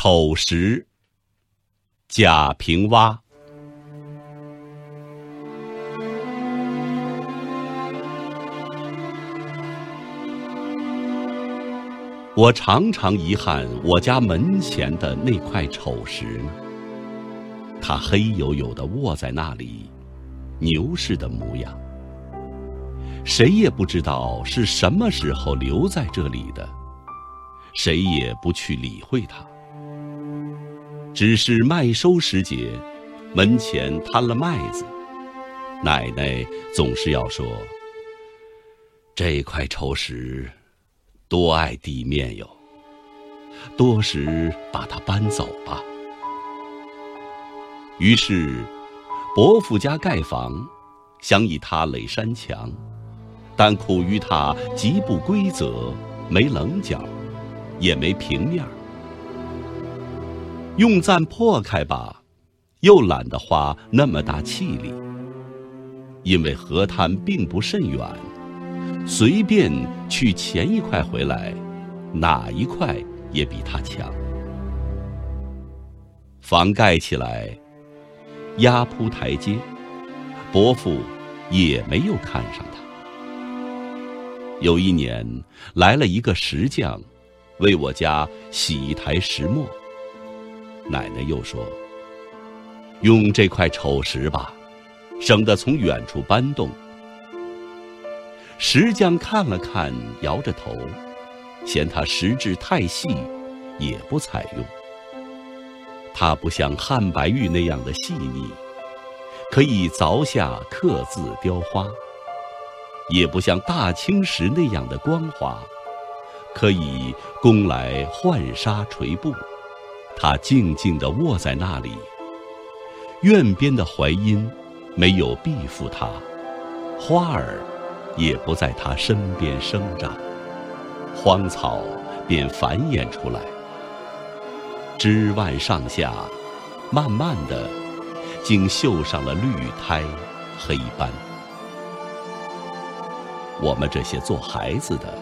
丑时，贾平凹。我常常遗憾我家门前的那块丑石呢，它黑黝黝的卧在那里，牛似的模样。谁也不知道是什么时候留在这里的，谁也不去理会它。只是麦收时节，门前摊了麦子，奶奶总是要说：“这块丑石。”多爱地面哟，多时把它搬走吧。于是，伯父家盖房，想以它垒山墙，但苦于它极不规则，没棱角，也没平面儿用钻破开吧，又懒得花那么大气力，因为河滩并不甚远。随便去前一块回来，哪一块也比他强。房盖起来，压铺台阶，伯父也没有看上他。有一年来了一个石匠，为我家洗一台石磨。奶奶又说：“用这块丑石吧，省得从远处搬动。”石匠看了看，摇着头，嫌它石质太细，也不采用。它不像汉白玉那样的细腻，可以凿下刻字雕花；也不像大青石那样的光滑，可以供来浣纱垂布。它静静地卧在那里，院边的槐荫没有庇护它，花儿。也不在他身边生长，荒草便繁衍出来，枝蔓上下，慢慢的，竟绣上了绿苔、黑斑。我们这些做孩子的，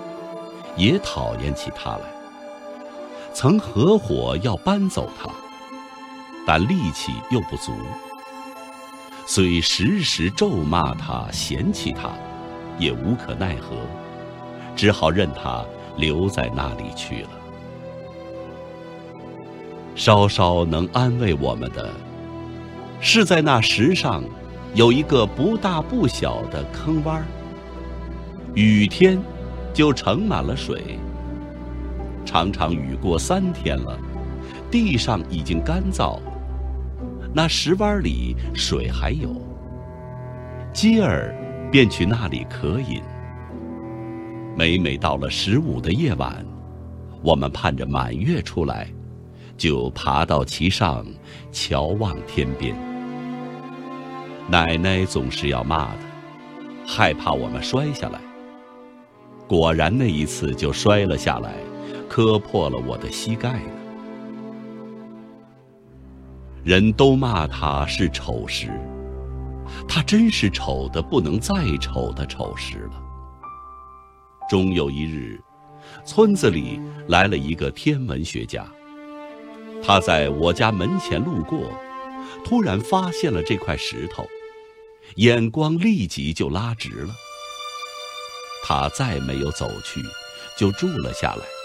也讨厌起它来，曾合伙要搬走它，但力气又不足，虽时时咒骂它、嫌弃它。也无可奈何，只好任他留在那里去了。稍稍能安慰我们的，是在那石上有一个不大不小的坑洼雨天就盛满了水。常常雨过三天了，地上已经干燥，那石湾里水还有。鸡儿。便去那里渴饮。每每到了十五的夜晚，我们盼着满月出来，就爬到其上，瞧望天边。奶奶总是要骂的，害怕我们摔下来。果然那一次就摔了下来，磕破了我的膝盖呢。人都骂他是丑石。他真是丑的不能再丑的丑石了。终有一日，村子里来了一个天文学家。他在我家门前路过，突然发现了这块石头，眼光立即就拉直了。他再没有走去，就住了下来。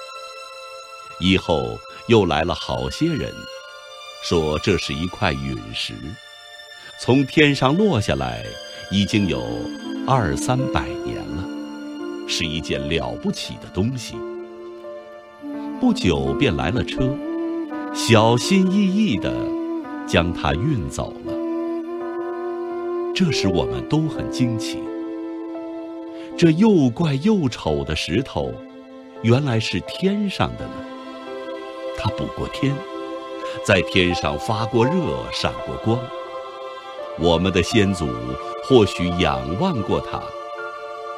以后又来了好些人，说这是一块陨石。从天上落下来，已经有二三百年了，是一件了不起的东西。不久便来了车，小心翼翼地将它运走了。这使我们都很惊奇。这又怪又丑的石头，原来是天上的呢。它补过天，在天上发过热，闪过光。我们的先祖或许仰望过它，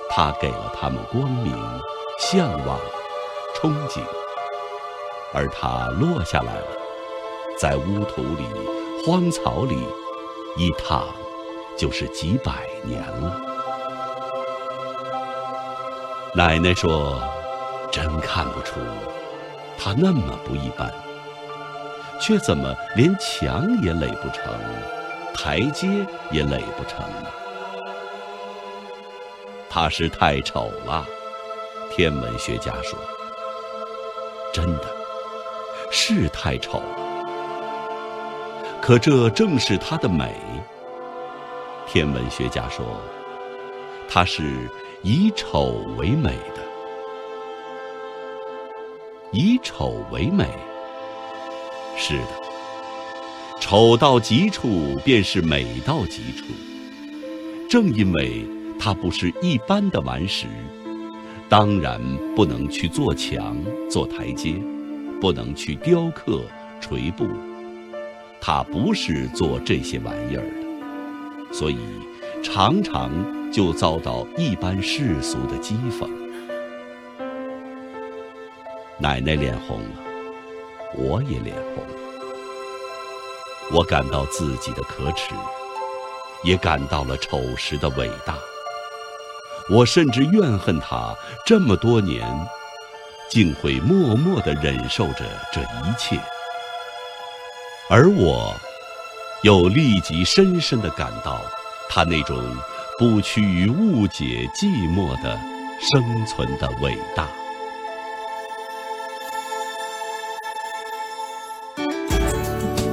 它给了他们光明、向往、憧憬，而它落下来了，在乌土里、荒草里一躺就是几百年了。奶奶说：“真看不出，它那么不一般。却怎么连墙也垒不成，台阶也垒不成呢？他是太丑了，天文学家说。真的，是太丑。可这正是它的美。天文学家说，它是以丑为美。以丑为美，是的，丑到极处便是美到极处。正因为它不是一般的顽石，当然不能去做墙、做台阶，不能去雕刻、锤布。它不是做这些玩意儿的，所以常常就遭到一般世俗的讥讽。奶奶脸红了，我也脸红。我感到自己的可耻，也感到了丑时的伟大。我甚至怨恨他这么多年，竟会默默地忍受着这一切。而我，又立即深深地感到他那种不屈于误解寂寞的生存的伟大。